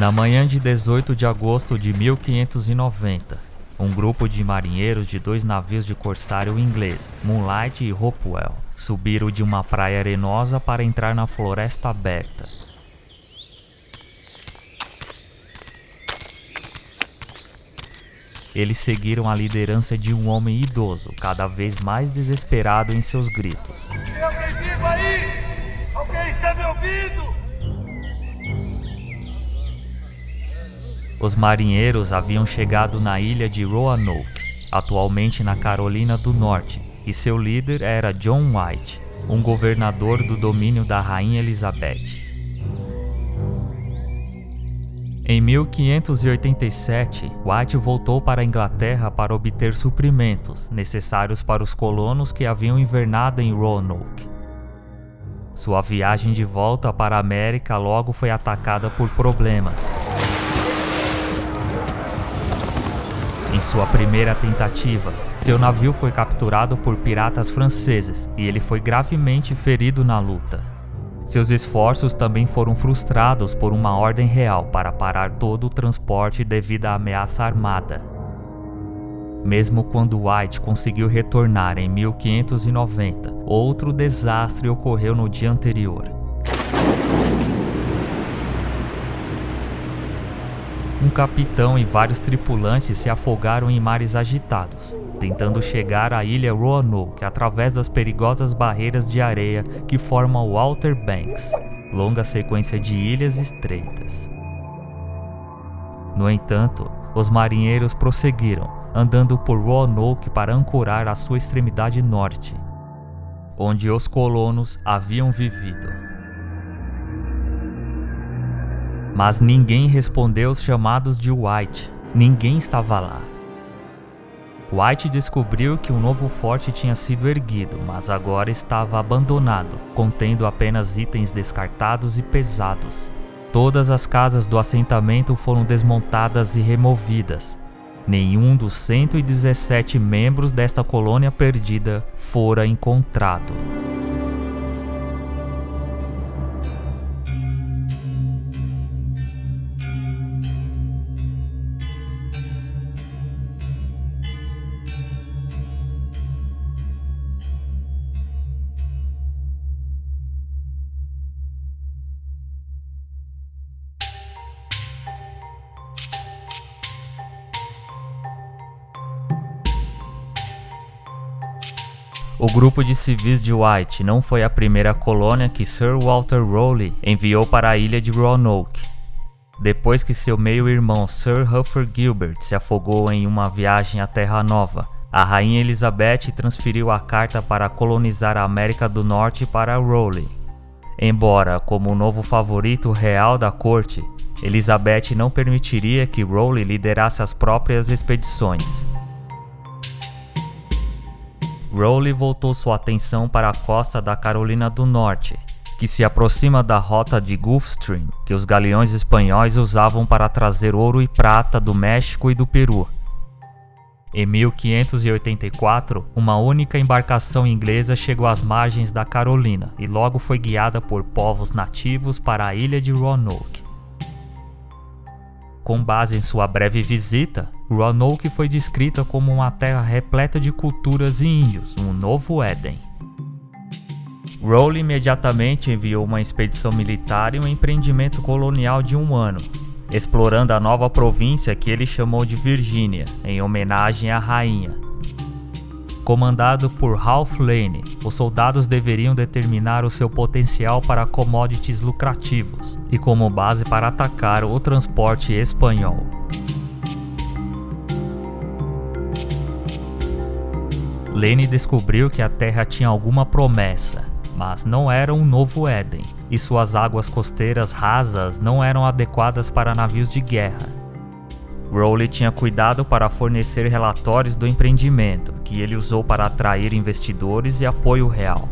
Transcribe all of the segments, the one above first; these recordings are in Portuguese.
Na manhã de 18 de agosto de 1590, um grupo de marinheiros de dois navios de corsário inglês, Moonlight e Hopewell, subiram de uma praia arenosa para entrar na floresta aberta. Eles seguiram a liderança de um homem idoso, cada vez mais desesperado em seus gritos. Tem alguém vivo aí? Alguém está me ouvindo? Os marinheiros haviam chegado na ilha de Roanoke, atualmente na Carolina do Norte, e seu líder era John White, um governador do domínio da Rainha Elizabeth. Em 1587, White voltou para a Inglaterra para obter suprimentos necessários para os colonos que haviam invernado em Roanoke. Sua viagem de volta para a América logo foi atacada por problemas. Em sua primeira tentativa, seu navio foi capturado por piratas franceses e ele foi gravemente ferido na luta. Seus esforços também foram frustrados por uma ordem real para parar todo o transporte devido à ameaça armada. Mesmo quando White conseguiu retornar em 1590, outro desastre ocorreu no dia anterior. Um capitão e vários tripulantes se afogaram em mares agitados, tentando chegar à ilha Roanoke através das perigosas barreiras de areia que formam o Outer Banks, longa sequência de ilhas estreitas. No entanto, os marinheiros prosseguiram, andando por Roanoke para ancorar a sua extremidade norte, onde os colonos haviam vivido. Mas ninguém respondeu aos chamados de White. Ninguém estava lá. White descobriu que um novo forte tinha sido erguido, mas agora estava abandonado, contendo apenas itens descartados e pesados. Todas as casas do assentamento foram desmontadas e removidas. Nenhum dos 117 membros desta colônia perdida fora encontrado. O grupo de civis de White não foi a primeira colônia que Sir Walter Raleigh enviou para a ilha de Roanoke. Depois que seu meio-irmão Sir Humphrey Gilbert se afogou em uma viagem à Terra Nova, a rainha Elizabeth transferiu a carta para colonizar a América do Norte para Raleigh. Embora como o novo favorito real da corte, Elizabeth não permitiria que Raleigh liderasse as próprias expedições. Rowley voltou sua atenção para a costa da Carolina do Norte, que se aproxima da rota de Gulfstream que os galeões espanhóis usavam para trazer ouro e prata do México e do Peru. Em 1584, uma única embarcação inglesa chegou às margens da Carolina e logo foi guiada por povos nativos para a ilha de Roanoke. Com base em sua breve visita, Roanoke foi descrita como uma terra repleta de culturas e índios, um novo Éden. Rowley imediatamente enviou uma expedição militar e um empreendimento colonial de um ano, explorando a nova província que ele chamou de Virgínia, em homenagem à rainha. Comandado por Ralph Lane, os soldados deveriam determinar o seu potencial para commodities lucrativos e como base para atacar o transporte espanhol. Lane descobriu que a Terra tinha alguma promessa, mas não era um novo Éden, e suas águas costeiras rasas não eram adequadas para navios de guerra. Rowley tinha cuidado para fornecer relatórios do empreendimento, que ele usou para atrair investidores e apoio real.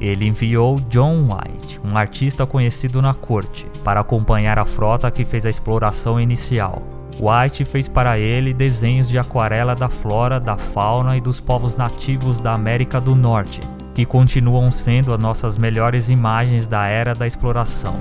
Ele enviou John White, um artista conhecido na corte, para acompanhar a frota que fez a exploração inicial. White fez para ele desenhos de aquarela da flora, da fauna e dos povos nativos da América do Norte, que continuam sendo as nossas melhores imagens da era da exploração.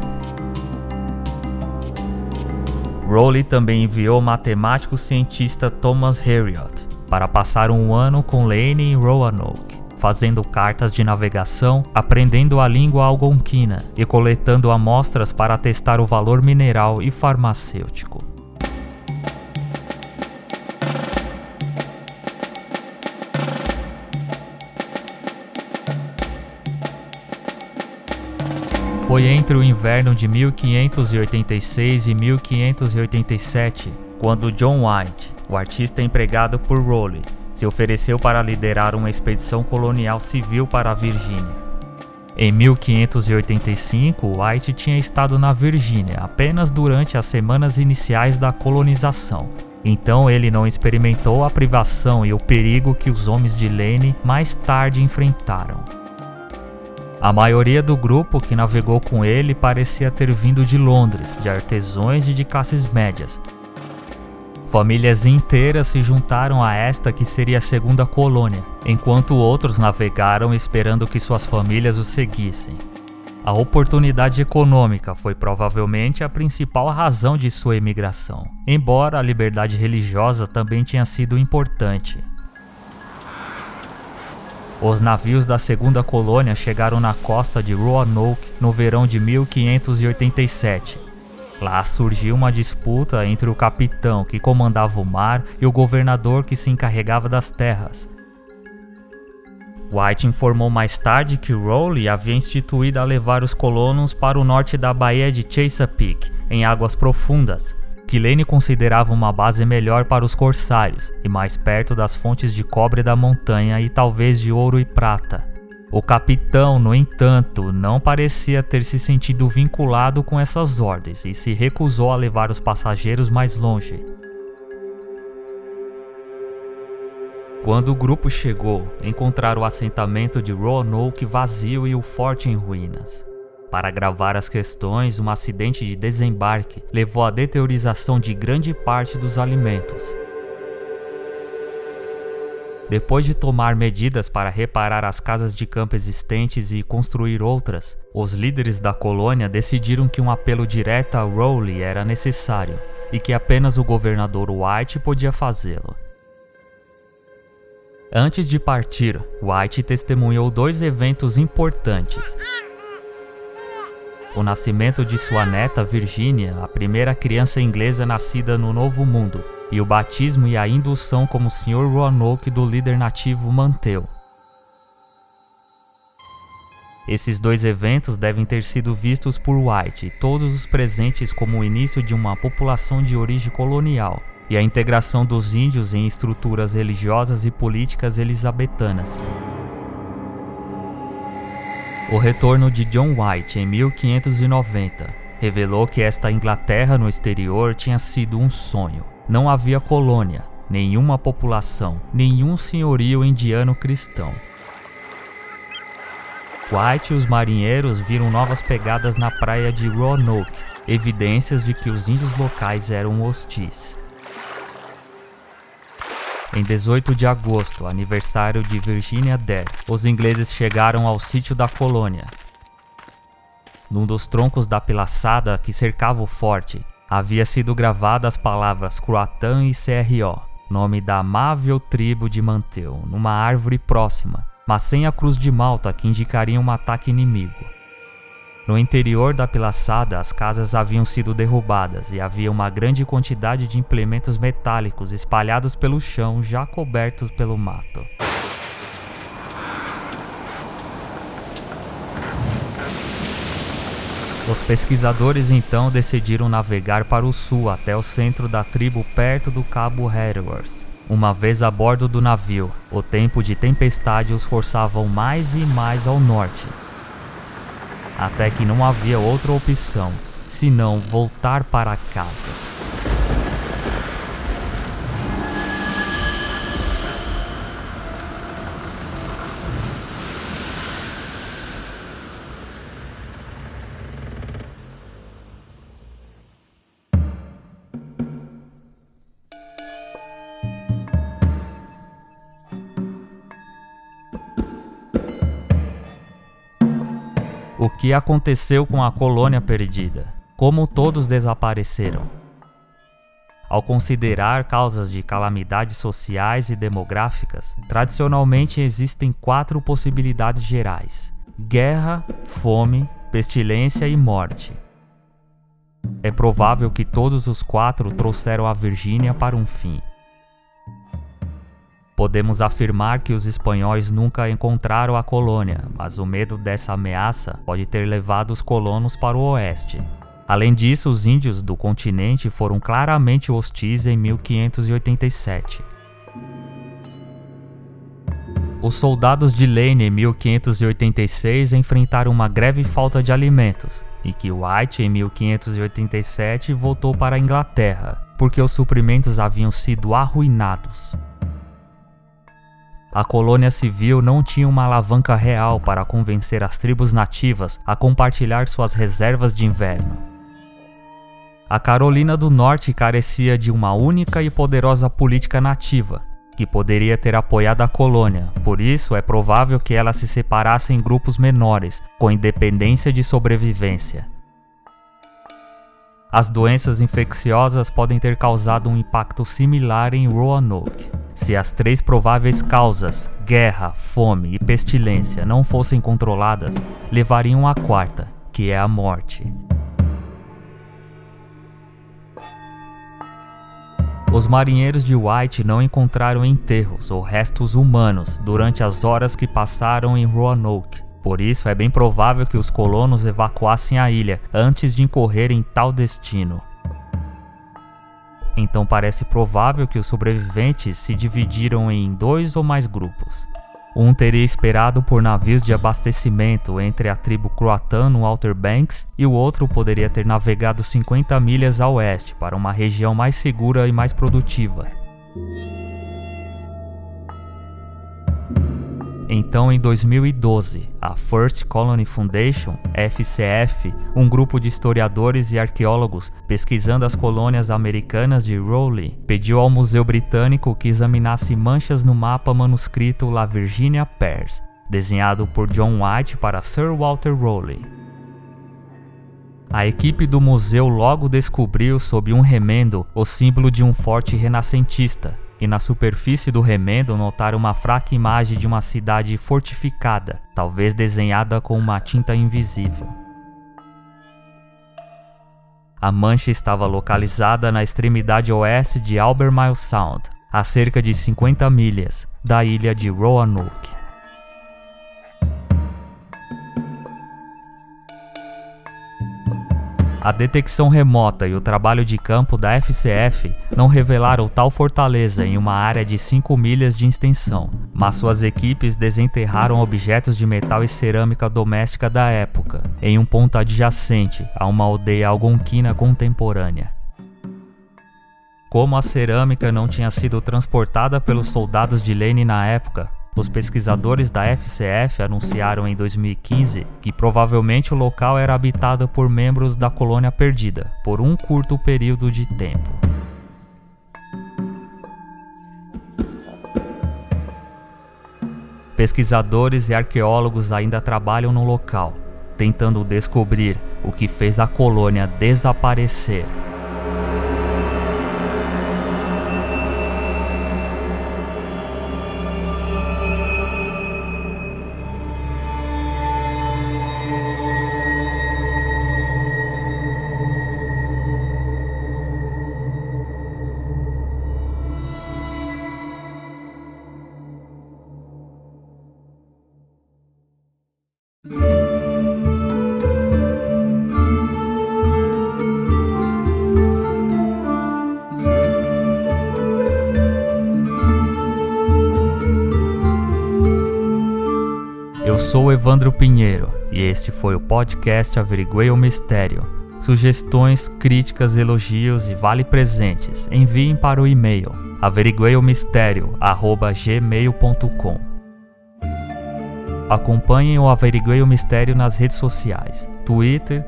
Rowley também enviou o matemático cientista Thomas Harriot para passar um ano com Lane em Roanoke, fazendo cartas de navegação, aprendendo a língua algonquina e coletando amostras para testar o valor mineral e farmacêutico. Foi entre o inverno de 1586 e 1587 quando John White, o artista empregado por Rowley, se ofereceu para liderar uma expedição colonial civil para a Virgínia. Em 1585, White tinha estado na Virgínia apenas durante as semanas iniciais da colonização. Então ele não experimentou a privação e o perigo que os homens de Lane mais tarde enfrentaram. A maioria do grupo que navegou com ele parecia ter vindo de Londres, de artesãos e de classes médias. Famílias inteiras se juntaram a esta que seria a segunda colônia, enquanto outros navegaram esperando que suas famílias o seguissem. A oportunidade econômica foi provavelmente a principal razão de sua emigração, embora a liberdade religiosa também tinha sido importante. Os navios da segunda colônia chegaram na costa de Roanoke no verão de 1587. Lá surgiu uma disputa entre o capitão que comandava o mar e o governador que se encarregava das terras. White informou mais tarde que Rowley havia instituído a levar os colonos para o norte da Baía de Chesapeake, em águas profundas, que Lane considerava uma base melhor para os corsários e mais perto das fontes de cobre da montanha e talvez de ouro e prata. O capitão, no entanto, não parecia ter se sentido vinculado com essas ordens e se recusou a levar os passageiros mais longe. Quando o grupo chegou, encontraram o assentamento de Roanoke vazio e o forte em ruínas. Para agravar as questões, um acidente de desembarque levou à deteriorização de grande parte dos alimentos. Depois de tomar medidas para reparar as casas de campo existentes e construir outras, os líderes da colônia decidiram que um apelo direto a Rowley era necessário e que apenas o governador White podia fazê-lo. Antes de partir, White testemunhou dois eventos importantes o nascimento de sua neta Virginia, a primeira criança inglesa nascida no Novo Mundo, e o batismo e a indução como Sr. Roanoke do líder nativo Manteu. Esses dois eventos devem ter sido vistos por White e todos os presentes como o início de uma população de origem colonial e a integração dos índios em estruturas religiosas e políticas elisabetanas. O retorno de John White em 1590 revelou que esta Inglaterra no exterior tinha sido um sonho. Não havia colônia, nenhuma população, nenhum senhorio indiano cristão. White e os marinheiros viram novas pegadas na praia de Roanoke, evidências de que os índios locais eram hostis. Em 18 de agosto, aniversário de Virginia Dare, os ingleses chegaram ao sítio da colônia. Num dos troncos da pilaçada que cercava o forte, havia sido gravadas as palavras Croatan e CRO, nome da amável tribo de Manteu, numa árvore próxima, mas sem a cruz de malta que indicaria um ataque inimigo. No interior da pilaçada, as casas haviam sido derrubadas e havia uma grande quantidade de implementos metálicos espalhados pelo chão, já cobertos pelo mato. Os pesquisadores então decidiram navegar para o sul até o centro da tribo perto do Cabo Hatteras. Uma vez a bordo do navio, o tempo de tempestade os forçavam mais e mais ao norte, até que não havia outra opção senão voltar para casa. Que aconteceu com a colônia perdida? Como todos desapareceram? Ao considerar causas de calamidades sociais e demográficas, tradicionalmente existem quatro possibilidades gerais: guerra, fome, pestilência e morte. É provável que todos os quatro trouxeram a Virgínia para um fim. Podemos afirmar que os espanhóis nunca encontraram a colônia, mas o medo dessa ameaça pode ter levado os colonos para o oeste. Além disso, os índios do continente foram claramente hostis em 1587. Os soldados de Lane em 1586 enfrentaram uma greve falta de alimentos, e que White em 1587 voltou para a Inglaterra, porque os suprimentos haviam sido arruinados. A colônia civil não tinha uma alavanca real para convencer as tribos nativas a compartilhar suas reservas de inverno. A Carolina do Norte carecia de uma única e poderosa política nativa, que poderia ter apoiado a colônia, por isso é provável que ela se separasse em grupos menores, com independência de sobrevivência. As doenças infecciosas podem ter causado um impacto similar em Roanoke. Se as três prováveis causas, guerra, fome e pestilência, não fossem controladas, levariam à quarta, que é a morte. Os marinheiros de White não encontraram enterros ou restos humanos durante as horas que passaram em Roanoke. Por isso, é bem provável que os colonos evacuassem a ilha antes de incorrer em tal destino. Então parece provável que os sobreviventes se dividiram em dois ou mais grupos. Um teria esperado por navios de abastecimento entre a tribo croatã no Outer Banks e o outro poderia ter navegado 50 milhas a oeste para uma região mais segura e mais produtiva. Então, em 2012, a First Colony Foundation, FCF, um grupo de historiadores e arqueólogos pesquisando as colônias americanas de Rowley, pediu ao Museu Britânico que examinasse manchas no mapa manuscrito La Virginia Pairs, desenhado por John White para Sir Walter Rowley. A equipe do museu logo descobriu sob um remendo o símbolo de um forte renascentista, e na superfície do remendo notaram uma fraca imagem de uma cidade fortificada, talvez desenhada com uma tinta invisível. A mancha estava localizada na extremidade oeste de Albemarle Sound, a cerca de 50 milhas da ilha de Roanoke. A detecção remota e o trabalho de campo da FCF não revelaram tal fortaleza em uma área de 5 milhas de extensão, mas suas equipes desenterraram objetos de metal e cerâmica doméstica da época, em um ponto adjacente a uma aldeia algonquina contemporânea. Como a cerâmica não tinha sido transportada pelos soldados de Lane na época, os pesquisadores da FCF anunciaram em 2015 que provavelmente o local era habitado por membros da colônia perdida por um curto período de tempo. Pesquisadores e arqueólogos ainda trabalham no local, tentando descobrir o que fez a colônia desaparecer. Sou Evandro Pinheiro e este foi o podcast Averiguei o Mistério. Sugestões, críticas, elogios e vale presentes enviem para o e-mail averigueiomistério@gmail.com. Acompanhem o Averiguei o Mistério nas redes sociais: Twitter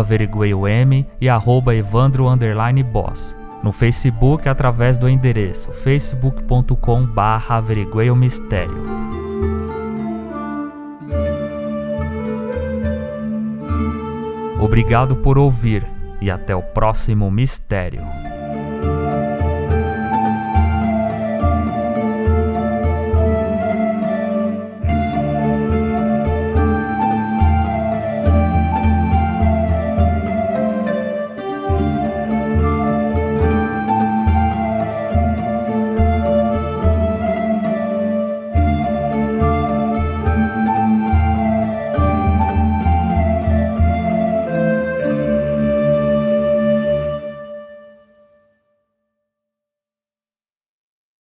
averigueioM e arroba Evandro Boss. No Facebook através do endereço facebook.com Obrigado por ouvir e até o próximo mistério.